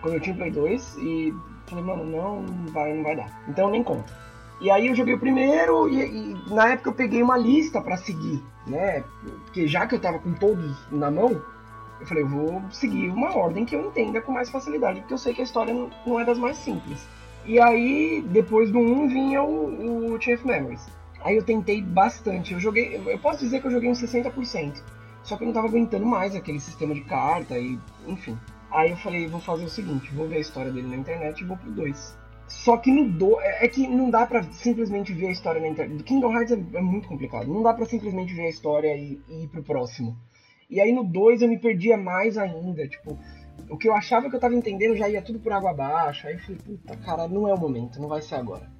quando eu tinha o Play 2, e falei, mano, não, não vai, não vai dar. Então nem conta. E aí eu joguei o primeiro e, e na época eu peguei uma lista para seguir, né? Porque já que eu tava com todos na mão, eu falei, eu vou seguir uma ordem que eu entenda com mais facilidade, porque eu sei que a história não é das mais simples. E aí, depois do 1 vinha o, o Chain of Memories. Aí eu tentei bastante. Eu joguei. Eu posso dizer que eu joguei uns 60%. Só que eu não tava aguentando mais aquele sistema de carta e. enfim. Aí eu falei, vou fazer o seguinte, vou ver a história dele na internet e vou pro 2. Só que no 2. É, é que não dá pra simplesmente ver a história na internet. Do Kingdom Hearts é, é, muito complicado. Não dá pra simplesmente ver a história e, e ir pro próximo. E aí no 2 eu me perdia mais ainda. Tipo, o que eu achava que eu tava entendendo já ia tudo por água abaixo. Aí eu falei, puta, cara, não é o momento, não vai ser agora.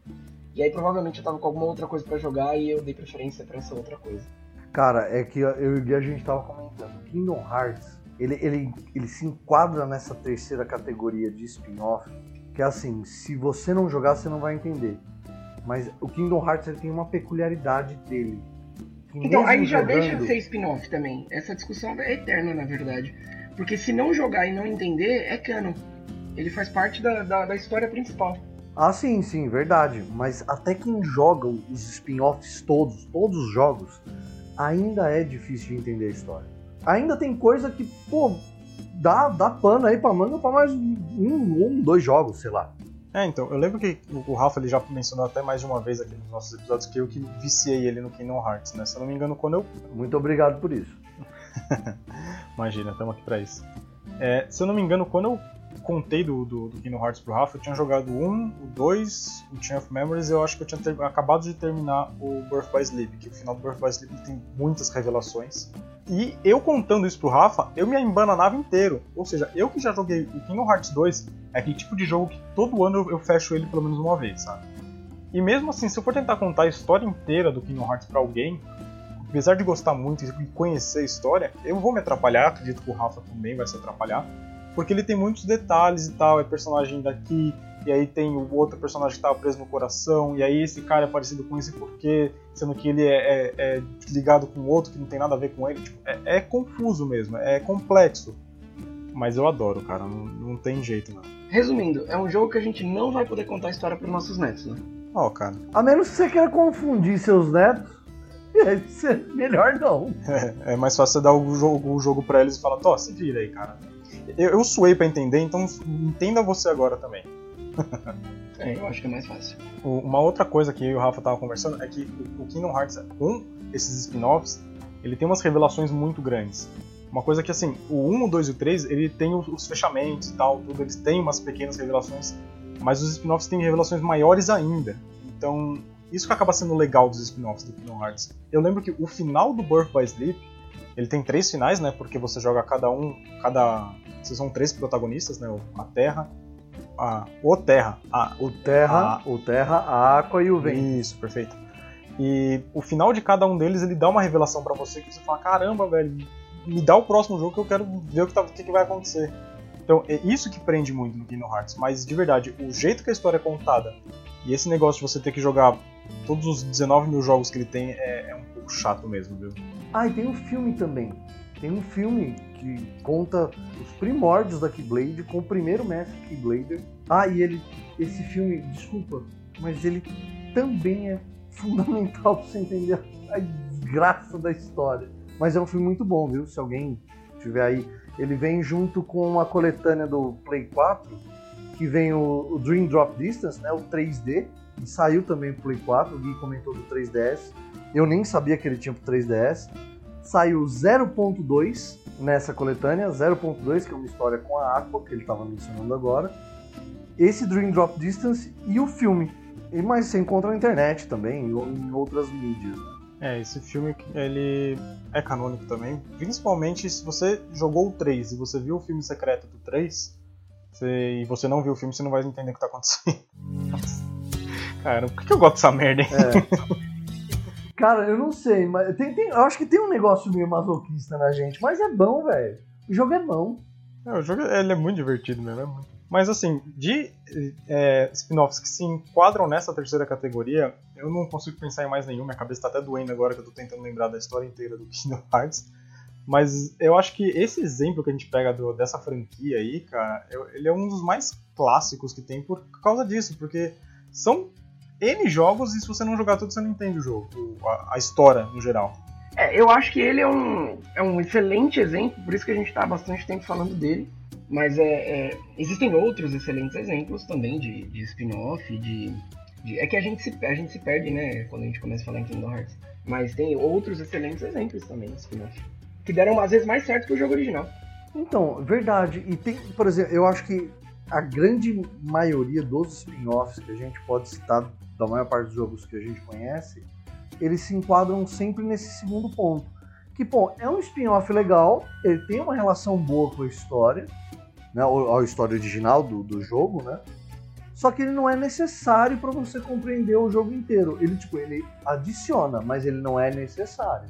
E aí provavelmente eu tava com alguma outra coisa para jogar e eu dei preferência para essa outra coisa. Cara, é que eu e o Gui a gente tava comentando. Kingdom Hearts, ele, ele, ele se enquadra nessa terceira categoria de spin-off. Que é assim, se você não jogar, você não vai entender. Mas o Kingdom Hearts ele tem uma peculiaridade dele. Então, aí já jogando... deixa de ser spin-off também. Essa discussão é eterna, na verdade. Porque se não jogar e não entender, é canon. Ele faz parte da, da, da história principal. Ah, sim, sim, verdade. Mas até quem joga os spin-offs todos, todos os jogos, ainda é difícil de entender a história. Ainda tem coisa que, pô, dá, dá pano aí pra manga pra mais um, um, dois jogos, sei lá. É, então, eu lembro que o Rafa ele já mencionou até mais de uma vez aqui nos nossos episódios que eu que viciei ele no Kingdom Hearts, né? Se eu não me engano, quando eu. Muito obrigado por isso. Imagina, estamos aqui para isso. É, se eu não me engano, quando eu contei do, do, do Kingdom Hearts pro Rafa, eu tinha jogado 1, o 2, o Chain of Memories e eu acho que eu tinha ter, acabado de terminar o Birth by Sleep, que o final do Birth by Sleep tem muitas revelações. E eu contando isso pro Rafa, eu me embananava inteiro. Ou seja, eu que já joguei o Kingdom Hearts 2, é aquele tipo de jogo que todo ano eu, eu fecho ele pelo menos uma vez, sabe? E mesmo assim, se eu for tentar contar a história inteira do Kingdom Hearts para alguém, apesar de gostar muito e conhecer a história, eu vou me atrapalhar, acredito que o Rafa também vai se atrapalhar, porque ele tem muitos detalhes e tal, é personagem daqui, e aí tem o outro personagem que estava preso no coração, e aí esse cara é parecido com esse porque, sendo que ele é, é, é ligado com outro que não tem nada a ver com ele, tipo, é, é, confuso mesmo, é complexo. Mas eu adoro, cara, não, não tem jeito, não. Resumindo, é um jogo que a gente não vai poder contar a história para nossos netos, né? Ó, oh, cara. A menos que você queira confundir seus netos Melhor não. É, é, mais fácil você dar o jogo, o jogo pra eles e falar, Tó, se vira aí, cara. Eu, eu suei pra entender, então entenda você agora também. é, eu acho que é mais fácil. Uma outra coisa que eu e o Rafa tava conversando é que o Kingdom Hearts, com esses spin-offs, ele tem umas revelações muito grandes. Uma coisa que, assim, o 1, o 2 e o 3, ele tem os fechamentos e tal, tudo, eles têm umas pequenas revelações, mas os spin-offs têm revelações maiores ainda. Então, isso que acaba sendo legal dos spin-offs do Kingdom Hearts. Eu lembro que o final do Birth by Sleep, ele tem três finais, né? Porque você joga cada um, cada, são três protagonistas, né? A Terra, a o Terra, a o Terra, a, o Terra, a Aqua e o Vento. Isso, perfeito. E o final de cada um deles, ele dá uma revelação para você que você fala, caramba, velho, me dá o próximo jogo que eu quero ver o que, tá, o que, que vai acontecer. Então, é isso que prende muito no Kingdom Hearts. Mas, de verdade, o jeito que a história é contada e esse negócio de você ter que jogar todos os 19 mil jogos que ele tem é, é um pouco chato mesmo, viu? Ah, e tem um filme também. Tem um filme que conta os primórdios da Keyblade com o primeiro mestre Keyblader. Ah, e ele, esse filme, desculpa, mas ele também é fundamental para você entender a desgraça da história. Mas é um filme muito bom, viu? Se alguém tiver aí, ele vem junto com uma coletânea do Play 4, que vem o, o Dream Drop Distance, né, o 3D, e saiu também pro Play 4, o Gui comentou do 3DS. Eu nem sabia que ele tinha pro 3DS. Saiu 0.2 nessa coletânea, 0.2, que é uma história com a Aqua, que ele estava mencionando agora. Esse Dream Drop Distance e o filme. Mas você encontra na internet também, em outras mídias. Né? É, esse filme ele é canônico também. Principalmente se você jogou o 3 e você viu o filme secreto do 3, Você, e você não viu o filme, você não vai entender o que tá acontecendo. Cara, por que eu gosto dessa merda, hein? É. Cara, eu não sei, mas tem, tem, eu acho que tem um negócio meio masoquista na gente, mas é bom, velho. O jogo é bom. É, o jogo ele é muito divertido mesmo. É muito... Mas assim, de é, spin-offs que se enquadram nessa terceira categoria, eu não consigo pensar em mais nenhum. Minha cabeça tá até doendo agora que eu tô tentando lembrar da história inteira do Kingdom Hearts. Mas eu acho que esse exemplo que a gente pega do, dessa franquia aí, cara, ele é um dos mais clássicos que tem por causa disso, porque são N jogos e se você não jogar tudo, você não entende o jogo, a, a história no geral. É, eu acho que ele é um, é um excelente exemplo, por isso que a gente está há bastante tempo falando dele. Mas é, é, existem outros excelentes exemplos também de, de spin-off, de, de, É que a gente, se, a gente se perde, né, quando a gente começa a falar em Kingdom Hearts. Mas tem outros excelentes exemplos também de spin-off que deram às vezes mais certo que o jogo original. Então, verdade. E tem, por exemplo, eu acho que a grande maioria dos spin-offs que a gente pode citar, da maior parte dos jogos que a gente conhece, eles se enquadram sempre nesse segundo ponto. Que, pô, é um spin-off legal, ele tem uma relação boa com a história, né, a história original do, do jogo, né? Só que ele não é necessário para você compreender o jogo inteiro. Ele, tipo, ele adiciona, mas ele não é necessário.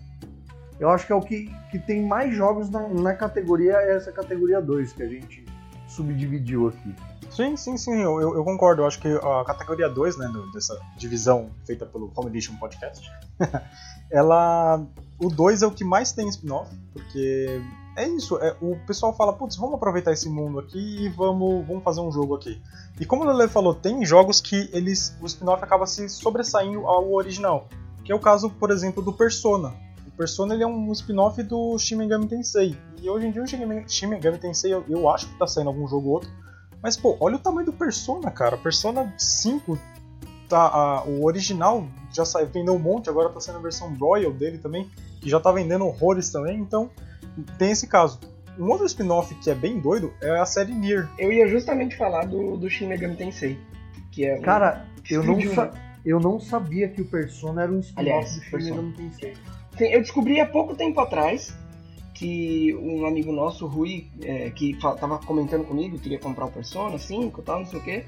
Eu acho que é o que, que tem mais jogos na, na categoria, é essa categoria 2 que a gente subdividiu aqui. Sim, sim, sim, eu, eu, concordo. Eu acho que a categoria 2, né, dessa divisão feita pelo Home Edition Podcast, ela. O 2 é o que mais tem spin-off, porque é isso, é, o pessoal fala, putz, vamos aproveitar esse mundo aqui e vamos, vamos fazer um jogo aqui. E como o Lele falou, tem jogos que eles o spin-off acaba se sobressaindo ao original. Que é o caso, por exemplo, do Persona. Persona ele é um spin-off do Shin Megami Tensei. E hoje em dia o Shin Megami Tensei eu, eu acho que tá saindo algum jogo ou outro. Mas pô, olha o tamanho do Persona, cara. Persona 5 tá a, o original já saiu, vendeu um monte, agora tá saindo a versão Royal dele também, que já tá vendendo horrores também, então tem esse caso. Um outro spin-off que é bem doido é a série Nier. Eu ia justamente falar do, do Shin Megami Tensei. Que é Cara, eu não, eu não sabia que o Persona era um spin-off do Shin Megami Tensei. Eu descobri há pouco tempo atrás que um amigo nosso, Rui, é, que tava comentando comigo, queria comprar o Persona 5 e tal, não sei o quê.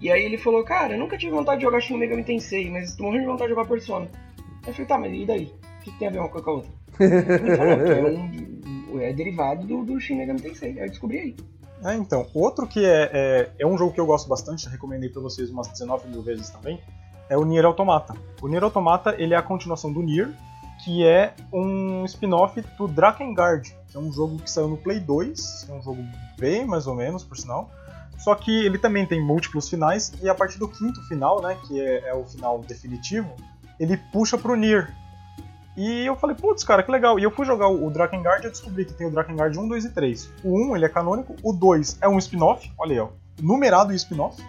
E aí ele falou, cara, eu nunca tive vontade de jogar Shin Megami Tensei, mas tô morrendo de vontade de jogar Persona. Eu falei, tá, mas e daí? O que, que tem a ver uma coisa com a outra? Ele falou, é, um, é derivado do, do Shin Megami Tensei. Aí eu descobri aí. É, então, outro que é, é, é, um jogo que eu gosto bastante, recomendei pra vocês umas 19 mil vezes também, é o Nier Automata. O Nier Automata, ele é a continuação do Nier, que é um spin-off do Drakengard, que é um jogo que saiu no Play 2, é um jogo bem mais ou menos, por sinal. Só que ele também tem múltiplos finais, e a partir do quinto final, né, que é, é o final definitivo, ele puxa pro Nier. E eu falei, putz, cara, que legal. E eu fui jogar o Drakengard e eu descobri que tem o Drakengard 1, 2 e 3. O 1, ele é canônico, o 2 é um spin-off, olha aí, ó, numerado e spin-off.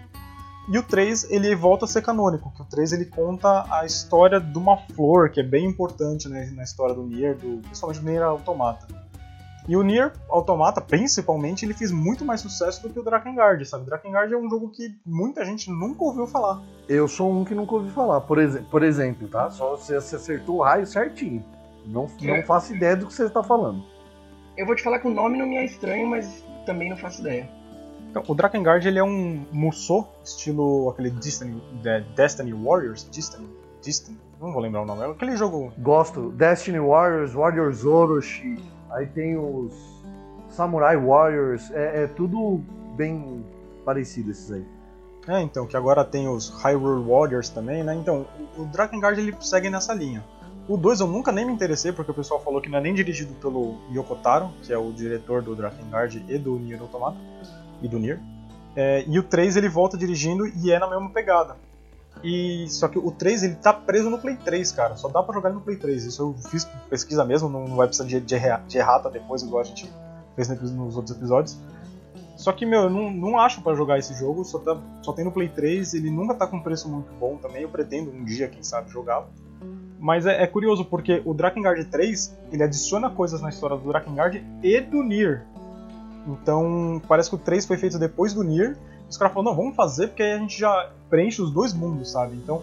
E o 3 ele volta a ser canônico, que o 3 ele conta a história de uma flor, que é bem importante né, na história do Nier, do, principalmente do Nier Automata. E o Nier Automata, principalmente, ele fez muito mais sucesso do que o Drakengard, sabe? Drakengard é um jogo que muita gente nunca ouviu falar. Eu sou um que nunca ouvi falar, por, ex por exemplo, tá? Só você acertou o raio certinho. Não, não é. faço ideia do que você está falando. Eu vou te falar que o nome não me é estranho, mas também não faço ideia. Então, o Drakengard ele é um Musou, estilo aquele Destiny, Destiny Warriors, Destiny, Destiny, não vou lembrar o nome, é aquele jogo. Gosto, Destiny Warriors, Warriors Orochi, aí tem os Samurai Warriors, é, é tudo bem parecido esses aí. É, então, que agora tem os Hyrule Warriors também, né? Então, o Drakengard ele segue nessa linha. O 2 eu nunca nem me interessei, porque o pessoal falou que não é nem dirigido pelo Yokotaro, que é o diretor do Drakengard e do Nier Automata e do Nier. É, e o 3 ele volta dirigindo e é na mesma pegada. E só que o 3 ele tá preso no Play 3, cara. Só dá para jogar no Play 3. Isso eu fiz pesquisa mesmo, não vai precisar de, de, de errata depois, igual a gente fez nos outros episódios. Só que, meu, eu não, não acho para jogar esse jogo, só, tá, só tem no Play 3, ele nunca tá com preço muito bom também, eu pretendo um dia, quem sabe, jogá-lo. Mas é, é, curioso, porque o Drakengard 3, ele adiciona coisas na história do Drakengard e do Nier. Então, parece que o 3 foi feito depois do Nier. Os caras falaram, não, vamos fazer porque aí a gente já preenche os dois mundos, sabe? Então,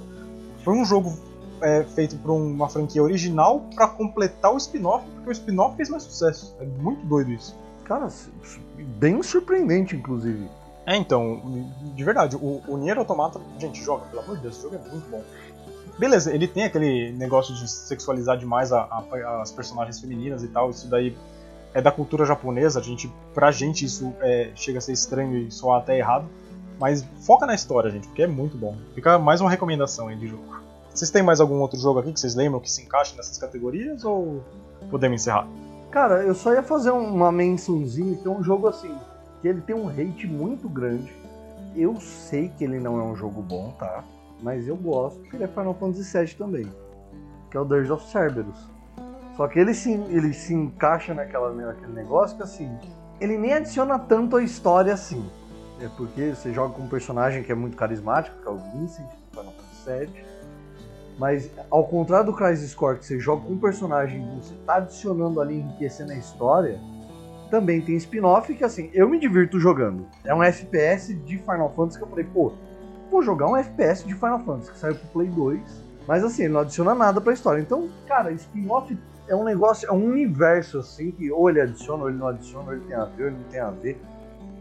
foi um jogo é, feito por uma franquia original para completar o spin-off, porque o spin-off fez mais sucesso. É muito doido isso. Cara, bem surpreendente, inclusive. É, então, de verdade, o, o Nier Automata, gente, joga, pelo amor de Deus, esse jogo é muito bom. Beleza, ele tem aquele negócio de sexualizar demais a, a, as personagens femininas e tal, isso daí é da cultura japonesa, a gente, pra gente isso é, chega a ser estranho e soar até errado, mas foca na história, gente, porque é muito bom. Fica mais uma recomendação aí de jogo. Vocês têm mais algum outro jogo aqui que vocês lembram que se encaixa nessas categorias ou podemos encerrar? Cara, eu só ia fazer uma mençãozinha que é um jogo assim, que ele tem um hate muito grande. Eu sei que ele não é um jogo bom, tá? Mas eu gosto porque ele é Final Fantasy VII também. Que é o Dirge of Cerberus. Só que ele se, ele se encaixa naquela, naquele negócio que assim, ele nem adiciona tanto a história assim. É porque você joga com um personagem que é muito carismático, que é o Vincent, do Final Fantasy VII. Mas ao contrário do Crisis Core, que você joga com um personagem e você tá adicionando ali, enriquecendo a história, também tem spin-off que assim, eu me divirto jogando. É um FPS de Final Fantasy que eu falei, pô, vou jogar um FPS de Final Fantasy que saiu pro Play 2, mas assim, ele não adiciona nada pra história. Então, cara, spin-off é um negócio, é um universo assim que ou ele adiciona, ou ele não adiciona, ou ele tem a ver, ou ele não tem a ver.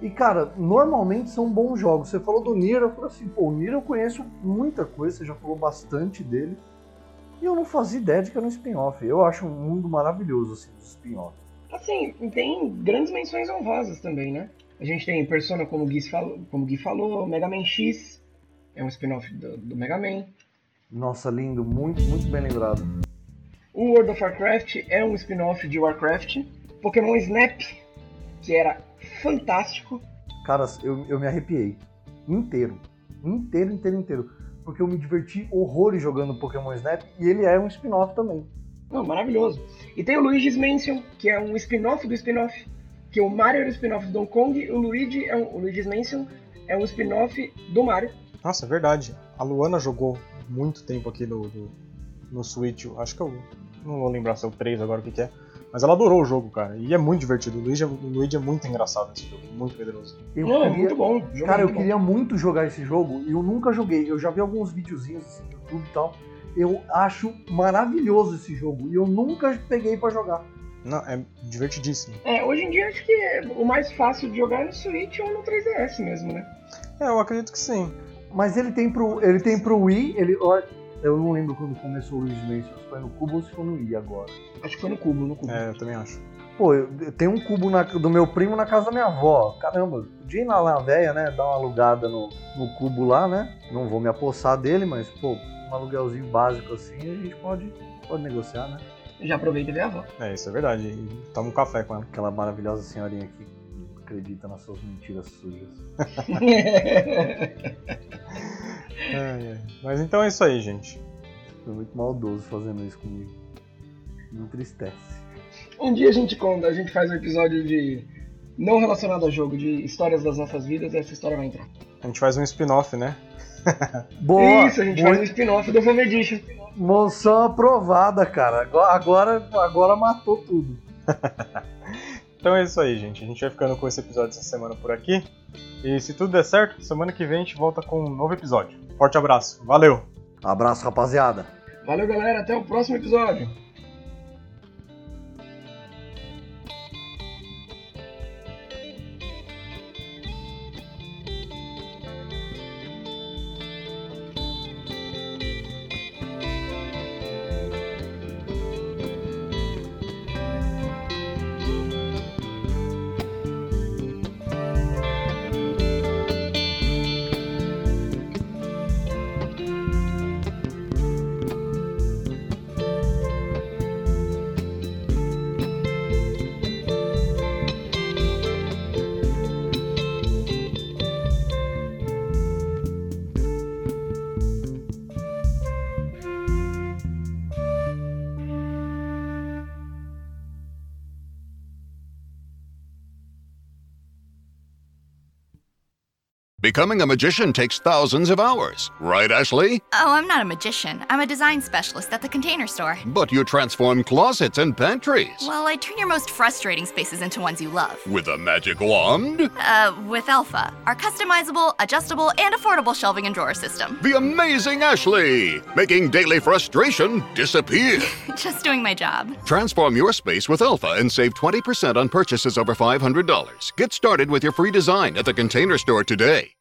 E cara, normalmente são bons jogos. Você falou do Nier, eu falei assim, pô, o Nier eu conheço muita coisa, você já falou bastante dele. E eu não fazia ideia de que era um spin-off. Eu acho um mundo maravilhoso, assim, de spin-off. Assim, tem grandes menções honrosas também, né? A gente tem Persona, como o Gui falou, como o Gui falou Mega Man X, é um spin-off do, do Mega Man. Nossa, lindo, muito, muito bem lembrado. O World of Warcraft é um spin-off de Warcraft. Pokémon Snap, que era fantástico. Cara, eu, eu me arrepiei. Inteiro. Inteiro, inteiro, inteiro. Porque eu me diverti horrores jogando Pokémon Snap e ele é um spin-off também. Não, maravilhoso. E tem o Luigi's Mansion, que é um spin-off do spin-off. Que o Mario é o spin-off do Donkey Kong e o Luigi é um, o Luigi's Mansion é um spin-off do Mario. Nossa, é verdade. A Luana jogou muito tempo aqui no, no, no Switch. Acho que eu não vou lembrar se é o 3 agora o que, que é. Mas ela adorou o jogo, cara. E é muito divertido. O Luigi, é, o Luigi é muito engraçado nesse jogo, muito poderoso. Eu Não, é queria- muito bom. Jogo Cara, é eu muito queria muito jogar esse jogo e eu nunca joguei. Eu já vi alguns videozinhos assim, no YouTube e tal. Eu acho maravilhoso esse jogo e eu nunca peguei pra jogar. Não, é divertidíssimo. É, hoje em dia acho que é- o mais fácil de jogar é no Switch ou no 3DS mesmo, né? É, eu acredito que sim. Mas ele tem pro, ele tem pro Wii, ele, eu não lembro quando começou o Luigi's Mansion, se foi no Cubo ou se foi no Wii agora. Acho que foi no cubo, no cubo. É, eu também acho. Pô, eu, eu tenho um cubo na- do meu primo na casa da minha avó. Caramba, podia ir na lá velha, né? Dar uma alugada no, no cubo lá, né? Não vou me apossar dele, mas, pô, um aluguelzinho básico assim, a gente pode, pode negociar, né? Já aproveita e vê a avó. É, isso é verdade. E toma um café com ela. Aquela maravilhosa senhorinha que acredita nas suas mentiras sujas. É, é. Mas então é isso aí, gente. Foi muito maldoso fazendo isso comigo. Me entristece. um dia a gente conta, a gente faz um episódio de. Não relacionado ao jogo, de histórias das nossas vidas e essa história vai entrar. A gente faz um spin-off, né? Boa! Isso, a gente muito- faz um spin-off do Home Edition. Moção aprovada, cara. Agora, agora, agora matou tudo. Então é isso aí, gente. A gente vai ficando com esse episódio essa semana por aqui. E se tudo der certo, semana que vem a gente volta com um novo episódio. Forte abraço. Valeu! Abraço, rapaziada. Valeu, galera. Até o próximo episódio. Becoming a magician takes thousands of hours, right, Ashley? Oh, I'm not a magician. I'm a design specialist at the container store. But you transform closets and pantries. Well, I turn your most frustrating spaces into ones you love. With a magic wand? Uh, with Alpha, our customizable, adjustable, and affordable shelving and drawer system. The amazing Ashley! Making daily frustration disappear. Just doing my job. Transform your space with Alpha and save 20% on purchases over $500. Get started with your free design at the Container Store today.